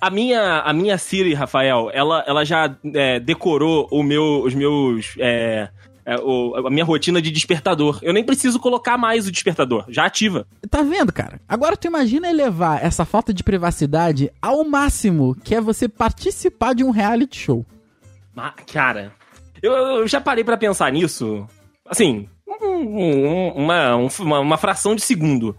A minha, a minha Siri, Rafael, ela, ela já é, decorou meu, os meus é, é, o- a minha rotina de despertador. Eu nem preciso colocar mais o despertador, já ativa. Tá vendo, cara? Agora tu imagina elevar essa falta de privacidade ao máximo, que é você participar de um reality show. Ah, cara, eu, eu já parei pra pensar nisso. Assim, um- um- uma, um- uma, uma fração de segundo.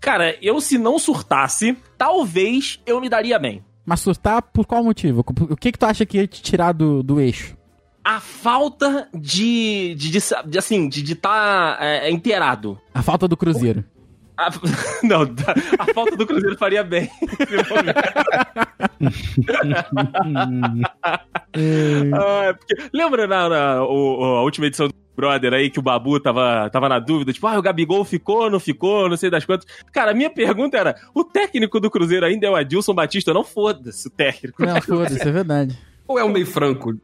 Cara, eu se não surtasse, talvez eu me daria bem. Mas surtar por qual motivo? O que que tu acha que ia te tirar do, do eixo? A falta de. de, de, de, assim, de estar inteirado. A falta do cruzeiro. A, (laughs) não, a falta do Cruzeiro faria bem. (laughs) Ah, porque- lembra na, na- o- a última edição do Brother aí que o Babu tava, tava na dúvida, tipo, ah, o Gabigol ficou, não ficou, não sei das quantas. Cara, a minha pergunta era: o técnico do Cruzeiro ainda é o Adilson Batista? Não foda-se o técnico. Não, foda-se, é verdade. Ou é um meio franco? (laughs)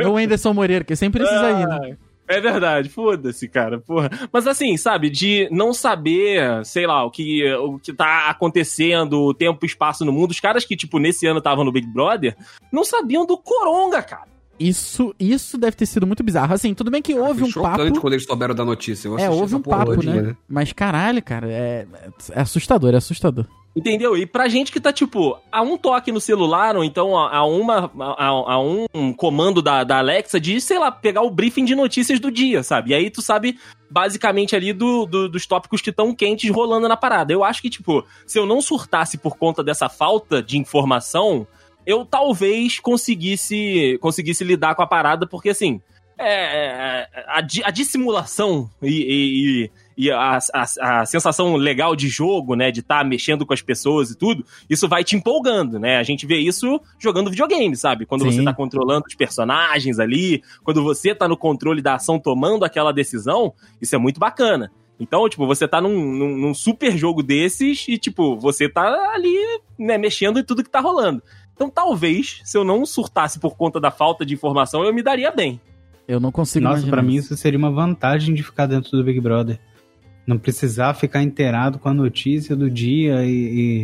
É o Anderson Moreira, que sempre precisa ir, né? É verdade, foda-se, cara, porra. Mas assim, sabe, de não saber, sei lá, o que, o que tá acontecendo, o tempo e espaço no mundo. Os caras que, tipo, nesse ano estavam no Big Brother, não sabiam do Coronga, cara. Isso, isso deve ter sido muito bizarro. Assim, tudo bem que houve um papo. quando eles souberam da notícia. Eu É, houve um porra papo, todinha, né? Mas caralho, cara, é, é assustador, é assustador. Entendeu? E pra gente que tá, tipo, a um toque no celular, ou então a, a uma, a, a um comando da, da Alexa de, sei lá, pegar o briefing de notícias do dia, sabe? E aí tu sabe, basicamente, ali do, do- dos tópicos que estão quentes rolando na parada. Eu acho que, tipo, se eu não surtasse por conta dessa falta de informação, eu talvez conseguisse, conseguisse lidar com a parada, porque, assim, é, é, a, di- a dissimulação e, e- e- a, a- a sensação legal de jogo, né, de estar mexendo com as pessoas e tudo, isso vai te empolgando, né? A gente vê isso jogando videogame, sabe? Quando Sim. você tá controlando os personagens ali, quando você tá no controle da ação tomando aquela decisão, isso é muito bacana. Então, tipo, você tá num, num- num super jogo desses e, tipo, você tá ali, né, mexendo em tudo que tá rolando. Então, talvez, se eu não surtasse por conta da falta de informação, eu me daria bem. Eu não consigo Nossa, imaginar pra mim isso seria uma vantagem de ficar dentro do Big Brother. Não precisar ficar inteirado com a notícia do dia e,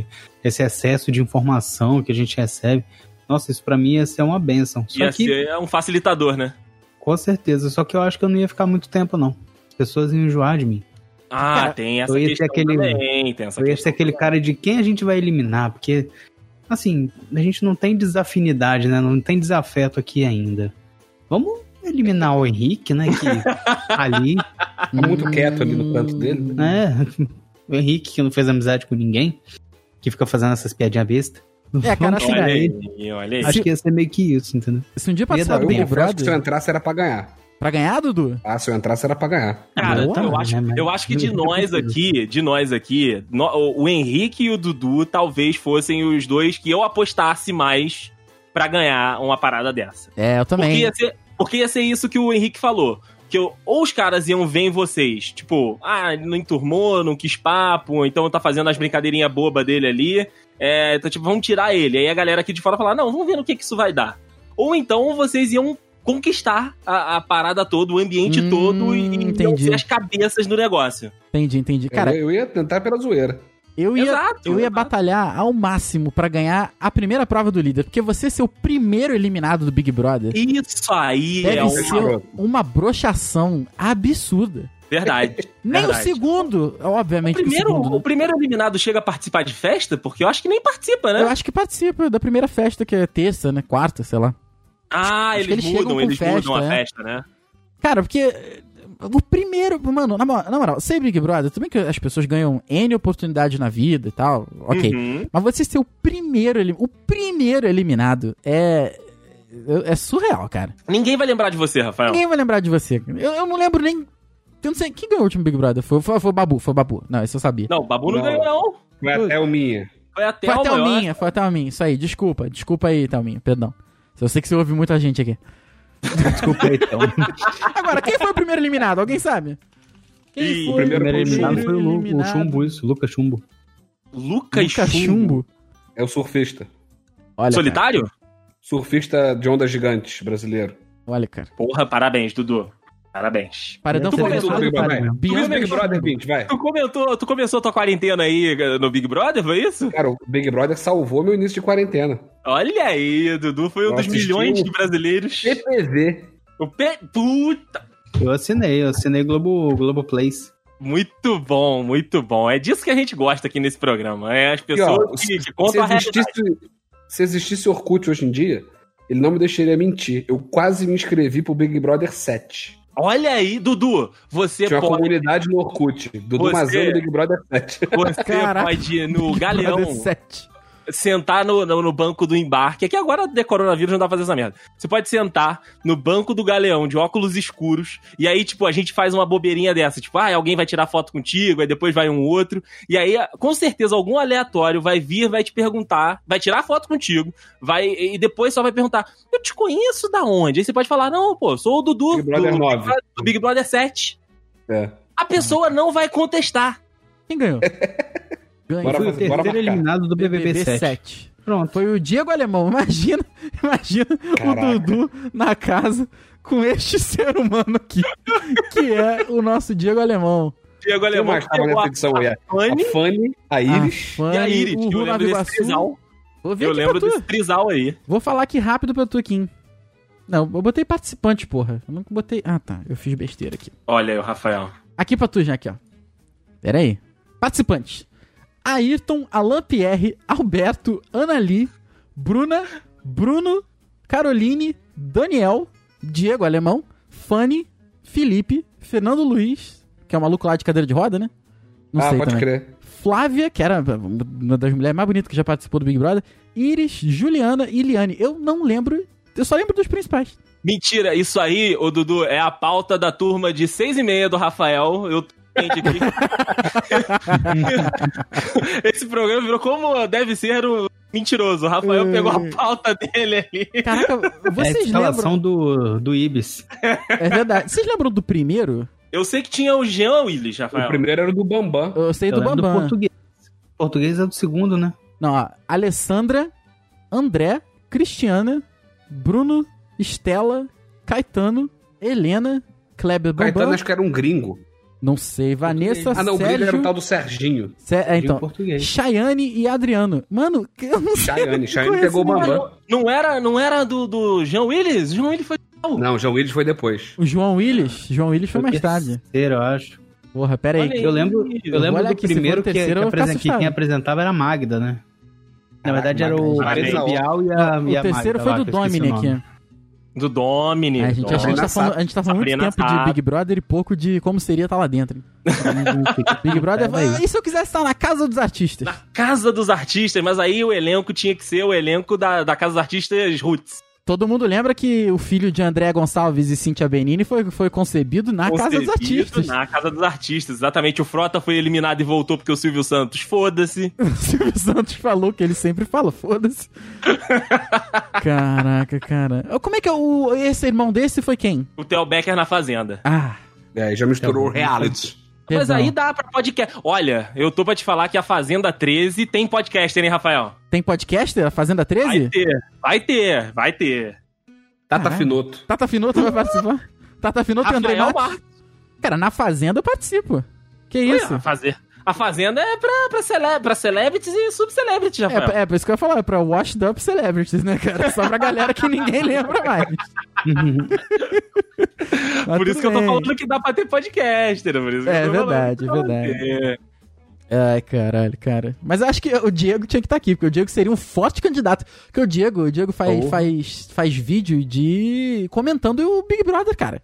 e esse excesso de informação que a gente recebe. Nossa, isso pra mim ia ser uma benção. Só Ia que, ser um facilitador, né? com certeza, só que eu acho que eu não ia ficar muito tempo, não. As pessoas iam enjoar de mim. Ah, Cara, tem essa eu ia ser questão aquele- também, tem essa Eu ia questão ser aquele cara de quem a gente vai eliminar, porque, assim, a gente não tem desafinidade, né? Não tem desafeto aqui ainda. Vamos eliminar o Henrique, né? Que (laughs) ali, Tá muito quieto ali no canto dele. né? né? O Henrique que não fez amizade com ninguém, que fica fazendo essas piadinhas bestas. É, cara, Vamos assim, tirar Olha ele. aí, olha aí. Acho que ia ser meio que isso, entendeu? Se um dia do Eu Big que se eu Brother, entrasse era pra ganhar. Pra ganhar, Dudu? Ah, se eu entrasse era pra ganhar. Cara, Boa, eu, acho, eu acho que de nós aqui, de nós aqui, no- o, Henrique e o Dudu talvez fossem os dois que eu apostasse mais pra ganhar uma parada dessa. É, eu Porque também. ia, ser, porque ia ser isso que o Henrique falou. Que eu- ou os caras iam ver em vocês, tipo, ah, ele não enturmou, não quis papo, ou então tá fazendo as brincadeirinhas boba dele ali. É, então, tipo, vamos tirar ele. Aí a galera aqui de fora falar, não, vamos ver no que, que isso vai dar. Ou então vocês iam conquistar a, a parada toda, o ambiente Hum, todo e, entendi. as cabeças do negócio. Entendi, entendi. Cara, eu, eu ia tentar pela zoeira. eu ia, Exato, eu ia exato. batalhar ao máximo pra ganhar a primeira prova do líder. Porque você ser o primeiro eliminado do Big Brother Isso aí deve é um... ser uma broxação absurda. Verdade. Nem o verdade. segundo, O obviamente que o primeiro, segundo, né? o primeiro eliminado chega a participar de festa? Porque eu acho que nem participa, né? Eu acho que participa da primeira festa, que é terça, né? Quarta, sei lá. Ah, eles, eles mudam, eles festa, mudam a é. festa, né? Cara, porque eh, o primeiro. Mano, na moral, na moral, ser Big Brother, tudo bem que as pessoas ganham N oportunidade na vida e tal, ok. Uhum. Mas você ser o primeiro, o primeiro eliminado é. É surreal, cara. Ninguém vai lembrar de você, Rafael. Ninguém vai lembrar de você. Eu, eu não lembro nem. Eu não sei. Quem ganhou o último Big Brother? Foi, foi, foi o Babu, foi o Babu. Não, isso eu sabia. Não, o Babu não, Não. ganhou, não. Foi até o minha. Foi até foi o até o minha, foi até o minha. Isso aí, desculpa. Desculpa aí, Thelminha, perdão. Eu sei que você ouve muita gente aqui. (laughs) Desculpa aí, então. Agora, quem foi o primeiro eliminado? Alguém sabe? Quem Ih, O foi primeiro eliminado foi o, Lu, o eliminado? Chumbo, isso, Lucas Chumbo. Lucas, Lucas Chumbo. Chumbo. É o surfista. Olha, Solitário? Surfista de ondas gigantes brasileiro. Cara, olha, cara. Porra, parabéns, Dudu. Parabéns. Paredão Tu comentou do Big Brother, o Big Brother, Chumbo. 20, vai. Tu comentou, tu começou a tua quarentena aí eh, no Big Brother, foi isso? Cara, o Big Brother salvou meu início de quarentena. Olha aí, Dudu foi um Eu dos milhões o- de brasileiros. PPV. O Pe... Puta! Eu assinei, eu assinei Globo, Globo Plays. Muito bom, muito bom. É disso que a gente gosta aqui nesse programa. É as E, pessoas ó, que, contam se a realidade. existisse, se existisse Orkut hoje em dia, ele não me deixaria mentir. Eu quase me inscrevi pro Big Brother 7. Olha aí, Dudu, você Tinha uma pode, comunidade no Orkut. Dudu Você- Mazão no Big Brother 7. você Caraca. pode ir no Galeão, Brother 7. Sentar no, no, no banco do embarque, que agora de coronavírus não dá pra fazer essa merda. Você pode sentar no banco do Galeão de óculos escuros, e aí, tipo, a gente faz uma bobeirinha dessa, tipo, ah, alguém vai tirar foto contigo, aí depois vai um outro, e aí, com certeza, algum aleatório vai vir, vai te perguntar, vai tirar foto contigo, vai, e depois só vai perguntar, eu te conheço da onde? Aí você pode falar, não, pô, sou o Dudu, Big Brother do, 9. do Big Brother 7. É. A pessoa não vai contestar. Quem ganhou? (laughs) Ganhou. Bora Fui o fazer- terceiro eliminado do BBB, 7. 7. Pronto. Foi o Diego Alemão. (laughs) Imagina, imagina Caraca. o Dudu na casa com este ser humano aqui, que é o nosso Diego Alemão. Diego Quem Alemão mais tava pegou nessa a- edição a Fanny A Fanny, a Iris. A e a Fanny, Iris. o Eu lembro desse trisal. Vou ver Eu lembro desse trisal aí. Vou falar aqui rápido pra tu aqui. Não, eu botei participante, porra. Eu nunca botei. Ah, tá. Eu fiz besteira aqui. Olha aí, o Rafael. Aqui pra tu, já aqui, ó. Pera aí. Participantes. Ayrton, Alain Pierre, Alberto, Anali, Bruna, Bruno, Caroline, Daniel, Diego Alemão, Fanny, Felipe, Fernando Luiz, que é o maluco lá de cadeira de roda, né? Não ah, sei pode também. crer. Flávia, que era uma das mulheres mais bonitas que já participou do Big Brother. Iris, Juliana e Liane. Eu não lembro. Eu só lembro dos principais. Mentira, isso aí, ô Dudu, é a pauta da turma de seis e meia do Rafael. Eu ciente aqui. (laughs) Esse programa virou como deve ser o mentiroso. O Rafael pegou a pauta dele ali. Caraca, É a vocês instalação lembram? do, do Ibis. É verdade. Vocês lembram do primeiro? Eu sei que tinha o Jean Willis, Rafael. O primeiro era o do Bambam. Eu sei Eu do Bambam. português. Português é do segundo, né? Não, ó, Alessandra, André, Cristiana, Bruno, Estela, Caetano, Helena, Kleber Bambam. Caetano acho que era um gringo. Não sei, Vanessa, Ah, não, o gringo era o Sérgio, tal do Serginho. Sé- é, então, português. Chayane e Adriano. Mano, eu não sei. Chayane. Chayane pegou o. Bambam. Não era, não era do, do Jean Willis? Jean Willis foi. Não, o João Willis foi depois. O João Willis. João Willis foi mais tarde. Terceiro, eu acho. Porra, pera aí. Eu lembro, Eu lembro do aqui, se primeiro o que, terceiro, que apresen- que quem apresentava era a Magda, né? Na Caraca, verdade era o Magda. Bial e a, O e a terceiro Magda foi do que eu Do Domini. A gente, a, gente tá falando, a gente tá falando muito tempo de Sato. Big Brother e pouco de como seria estar lá dentro. (laughs) Big Brother. Ah, e se eu quisesse estar na casa dos artistas? Na Casa dos Artistas, mas aí o elenco tinha que ser o elenco da, da Casa dos Artistas Roots. Todo mundo lembra que o filho de André Gonçalves e Cíntia Benini foi, foi concebido na casa dos Concebido artistas. Na Casa dos Artistas, exatamente. O Frota foi eliminado e voltou porque o Silvio Santos, foda-se. (laughs) O Silvio Santos falou que ele sempre fala, foda-se. (laughs) Caraca, cara. Como é que é o, esse irmão desse foi quem? O Theo Becker na Fazenda. Ah, É, já misturou reality. Mas perdão. aí dá pra podcast. Olha, eu tô pra te falar que a Fazenda 13 tem podcast, hein, Rafael? Tem podcaster, a Fazenda Vai 13? ter, vai ter, vai ter. Tata Caralho. Finoto. Tata Finoto vai participar? Tata Finoto e André Matos? Marques. Cara, na Fazenda eu participo. Que isso? Fazer. A Fazenda é pra, pra, cele... pra celebrities e subcelebrities, Rafael. É, é, por isso que eu ia falar, é pra washed up celebrities, né, cara? Só pra galera que ninguém lembra mais. (laughs) Por isso que tudo eu tô bem. falando que dá pra ter podcaster. Por isso que É eu tô falando verdade, que é verdade. ter. Ai, caralho, cara. Mas eu acho que o Diego tinha que estar aqui, porque o Diego seria um forte candidato. Porque o Diego, o Diego faz, Porra. faz, faz vídeo de. comentando o Big Brother, cara.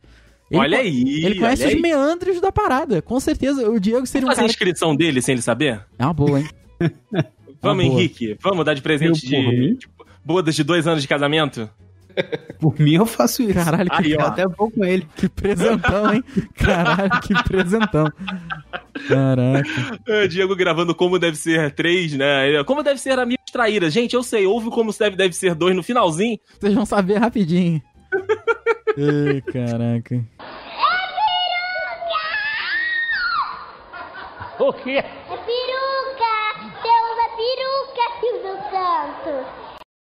Ele Olha aí. Ele conhece os aí. meandros da parada. Com certeza, o Diego seria um Vamos fazer a cara. inscrição dele sem ele saber? É uma boa, hein? (laughs) Vamos, boa. Henrique. Vvamos dar de presente de, de bodas de dois anos de casamento? (laughs) Por mim eu faço isso. Caralho, que, Aí, até vou com ele. que presentão, hein? Caralho, que presentão. Caraca. (laughs) Diego gravando Como Deve Ser 3, né? Como Deve Ser Amigos Traíras. Gente, eu sei, houve Como Deve, deve Ser 2 no finalzinho. Vocês vão saber rapidinho. Ai, caraca. É peruca! Deus é peruca, Silvio Santos!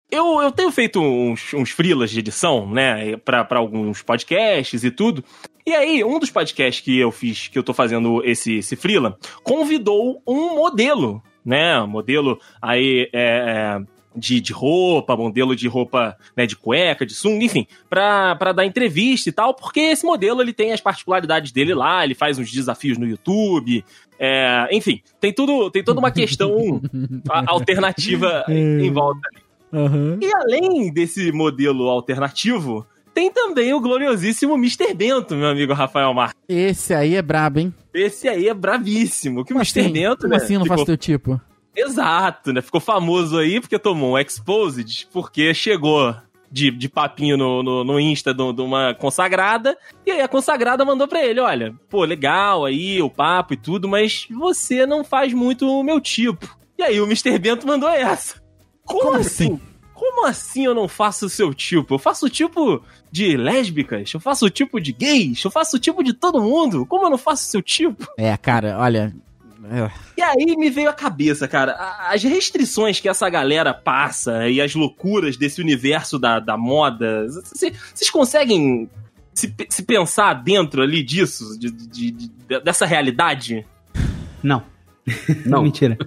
Eu, eu tenho feito uns, uns freelas de edição, né? Pra, pra alguns podcasts e tudo. E aí, um dos podcasts que eu fiz, que eu tô fazendo esse, esse freela, convidou um modelo, né? Modelo aí, é, é, de, de roupa, modelo de roupa né, de cueca, de sunga, enfim, pra, pra dar entrevista e tal, porque esse modelo ele tem as particularidades dele lá, ele faz uns desafios no YouTube, é, enfim, tem tudo, tem toda uma questão (laughs) alternativa em, em volta. Aham. E além desse modelo alternativo, tem também o gloriosíssimo Mr. Bento, meu amigo Rafael Marques. Esse aí é brabo, hein? Esse aí é bravíssimo. Que o Mr. assim? Bento, Como né, assim não ficou- faço teu tipo? Exato, né? Ficou famoso aí porque tomou um exposed, porque chegou de, de papinho no, no, no Insta de, de uma consagrada, e aí a consagrada mandou pra ele, olha, pô, legal aí o papo e tudo, mas você não faz muito o meu tipo. E aí o Mr. Bento mandou essa. Como, Como assim? assim? Como assim eu não faço o seu tipo? Eu faço o tipo de lésbicas, eu faço o tipo de gays, eu faço o tipo de todo mundo. Como eu não faço o seu tipo? É, cara, olha. É, E aí me veio a cabeça, cara, as restrições que essa galera passa e as loucuras desse universo da, da moda, vocês conseguem se, se pensar dentro ali disso, de- de- de- dessa realidade? Não. (laughs) Não. Mentira.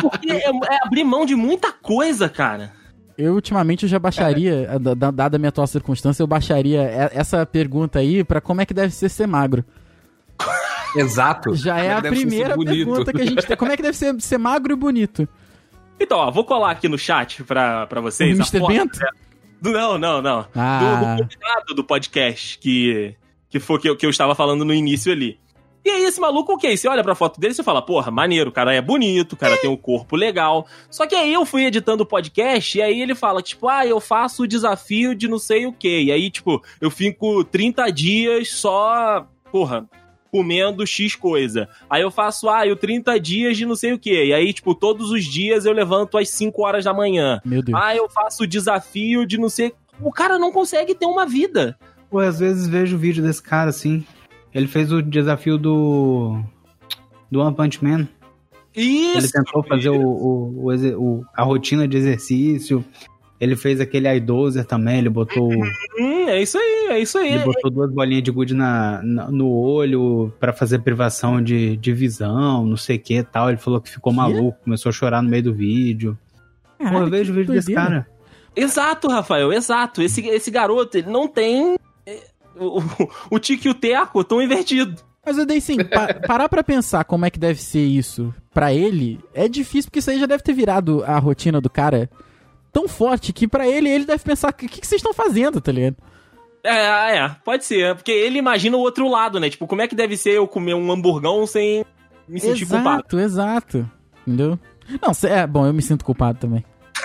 Porque é, é abrir mão de muita coisa, cara. Eu, ultimamente, eu já baixaria, da- dada a minha atual circunstância, eu baixaria essa pergunta aí pra como é que deve ser ser magro. (laughs) Exato. Já é a Deve ser primeira bonito. pergunta que a gente tem. Como é que deve ser ser magro e bonito? Então, ó, vou colar aqui no chat pra, pra O vocês. a Mr. foto, Bento? né? Do- Não, não, não. Ah. do, do convidado do podcast que, que foi que eu, que eu estava falando no início ali. E aí, esse maluco, o quê? Você olha pra foto dele e você fala, porra, maneiro, o cara é bonito, o cara tem um corpo legal. Só que aí eu fui editando o podcast e aí ele fala, tipo, ah, eu faço o desafio de não sei o quê. E aí, tipo, eu fico 30 dias só, porra, comendo X coisa. Aí eu faço, ah, eu 30 dias de não sei o quê. E aí, tipo, todos os dias eu levanto às 5 horas da manhã. Meu Deus. Ah, eu faço o desafio de não sei. O cara não consegue ter uma vida. Pô, às vezes vejo o vídeo desse cara assim. Ele fez o desafio do. Do One Punch Man. Isso! Ele tentou fazer o, o, o- a rotina de exercício. Ele fez aquele iDozer também, ele botou, Hum, é isso aí, é isso aí. ele botou duas bolinhas de gude na, na- no olho pra fazer privação de, de visão, não sei o que e tal. Ele falou que ficou maluco, começou a chorar no meio do vídeo. Pô, Caraca, eu vejo o vídeo desse cara. Exato, Rafael, exato. Esse, esse garoto, ele não tem. é, O, o, o tique e o teco tão invertido. Mas eu dei sim, pa- (laughs) parar pra pensar como é que deve ser isso pra ele é difícil, porque isso aí já deve ter virado a rotina do cara tão forte que pra ele, ele deve pensar: o que, que vocês estão fazendo, tá ligado? É, é, pode ser. Porque ele imagina o outro lado, né? Tipo, como é que deve ser eu comer um hamburgão sem me sentir culpado? exato, exato. Entendeu? Não, cê- é, bom, eu me sinto culpado também. (laughs)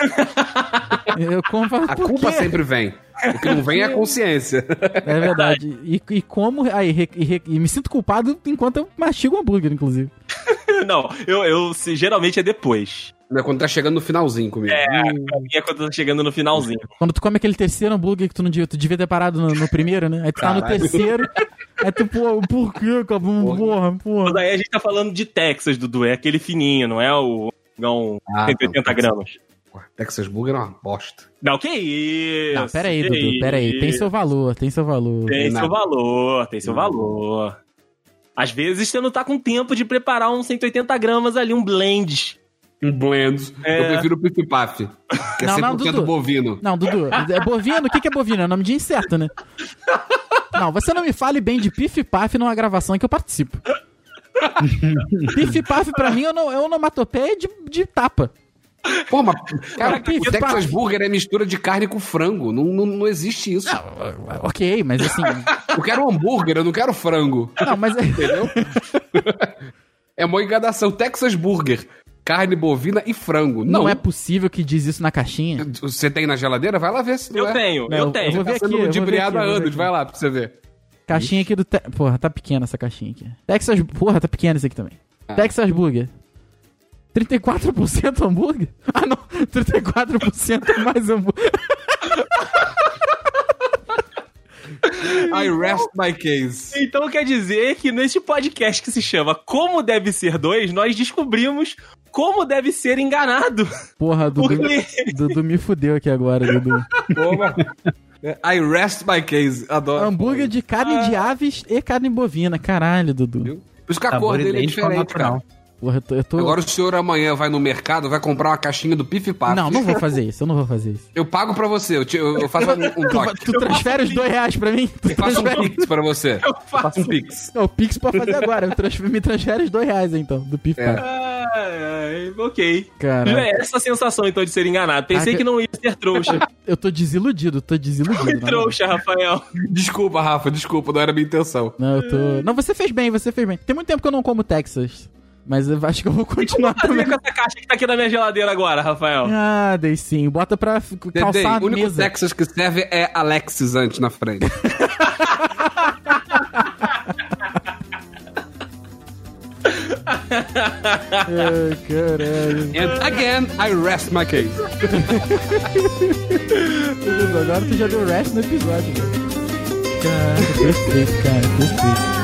eu como A culpa quê? sempre vem. O que não vem é a consciência. É verdade. E, e como. Aí, re- e, re- e me sinto culpado enquanto eu mastigo o hambúrguer, inclusive. (laughs) Não, eu, eu se- geralmente é depois. Não é quando tá chegando no finalzinho comigo. É, mim é quando tá chegando no finalzinho. Quando tu come aquele terceiro hambúrguer que tu não devia, tu devia ter parado no, no primeiro, né? Aí tu tá no Caralho. terceiro. Aí tu, pô, por quê, cara? Porra, Mas porra. aí a gente tá falando de Texas, Dudu. É aquele fininho, não é o hamburgão Ah, 180 não. gramas. Texas Burger é uma bosta. Não, que isso? Não, pera aí, Dudu, pera aí. Tem seu valor, tem seu valor. Tem Nada. seu valor, tem seu valor. Às vezes você não tá com tempo de preparar uns 180 gramas ali, um blend. Um blend. É. Eu prefiro o Pif Paf, que é Não, não, 100% Dudu. bovino. Não, Dudu, é bovino? O que, que é bovino? É nome de inseto, né? Não, você não me fale bem de Pif Paf numa gravação em que eu participo. Pif Paf pra mim é ono- é onomatopeia de, de tapa. Pô, mas, cara, Pif o Texas Paf. Burger é mistura de carne com frango. Não, não, não existe isso. Ok, mas assim. Eu quero hambúrguer, eu não quero frango. Não, mas é. Entendeu? (laughs) é uma enganação. Texas Burger, carne bovina e frango. Não, Não, é possível que diz isso na caixinha. Você tem na geladeira? Vai lá ver se não Eu é. tenho, Não, eu eu tenho. vou ver Tá sendo aqui, eu vou ver ludibriado há aqui, eu vou ver anos. Vai lá pra você ver. Caixinha aqui do. Te... Porra, tá pequena essa caixinha aqui. Texas. Porra, tá pequena esse aqui também. Ah. Texas Burger. 34% hambúrguer? Ah, não. 34% é mais hambúrguer. (laughs) I rest my case. Então quer dizer que neste podcast que se chama Como Deve Ser Dois, nós descobrimos como deve ser enganado. Porra, Dudu, Porque Dudu me fudeu aqui agora, Dudu. Toma. I rest my case. Adoro. Hambúrguer de carne de aves e carne bovina. Caralho, Dudu. Viu? Por isso que a Sabor cor dele é diferente, natural. cara. Eu tô. Eu tô... Agora o senhor amanhã vai no mercado, vai comprar uma caixinha do Pif Paf. Não, não vou fazer isso, eu não vou fazer isso. Eu pago pra você, eu, te- eu- eu faço um, um Tu, toque. tu transfere os dois reais pra mim? Tu Eu faço um transfere... pix pra você. Eu faço um pix. Não, o Pix pode fazer agora. Me transfere, me transfere os dois reais, então, do Pif É. Ok. Cara, É essa a sensação, então, de ser enganado. Pensei Ah, que não ia ser trouxa. (laughs) eu tô desiludido, tô desiludido. Foi trouxa, Rafael. Desculpa, Rafa, desculpa, não era minha intenção. Não, eu tô. Não, você fez bem, você fez bem. Tem muito tempo que eu não como Texas. Mas eu acho que eu vou continuar Fazer também. com essa caixa que tá aqui na minha geladeira agora, Rafael. Ah, dei sim. Bota pra f- Dedê, calçar o a único mesa. Texas que serve é Alexis antes na frente. Ai, caralho. And again, I rest my case. Agora tu já deu rest no episódio, velho. Cara, perfeito, cara, perfeito.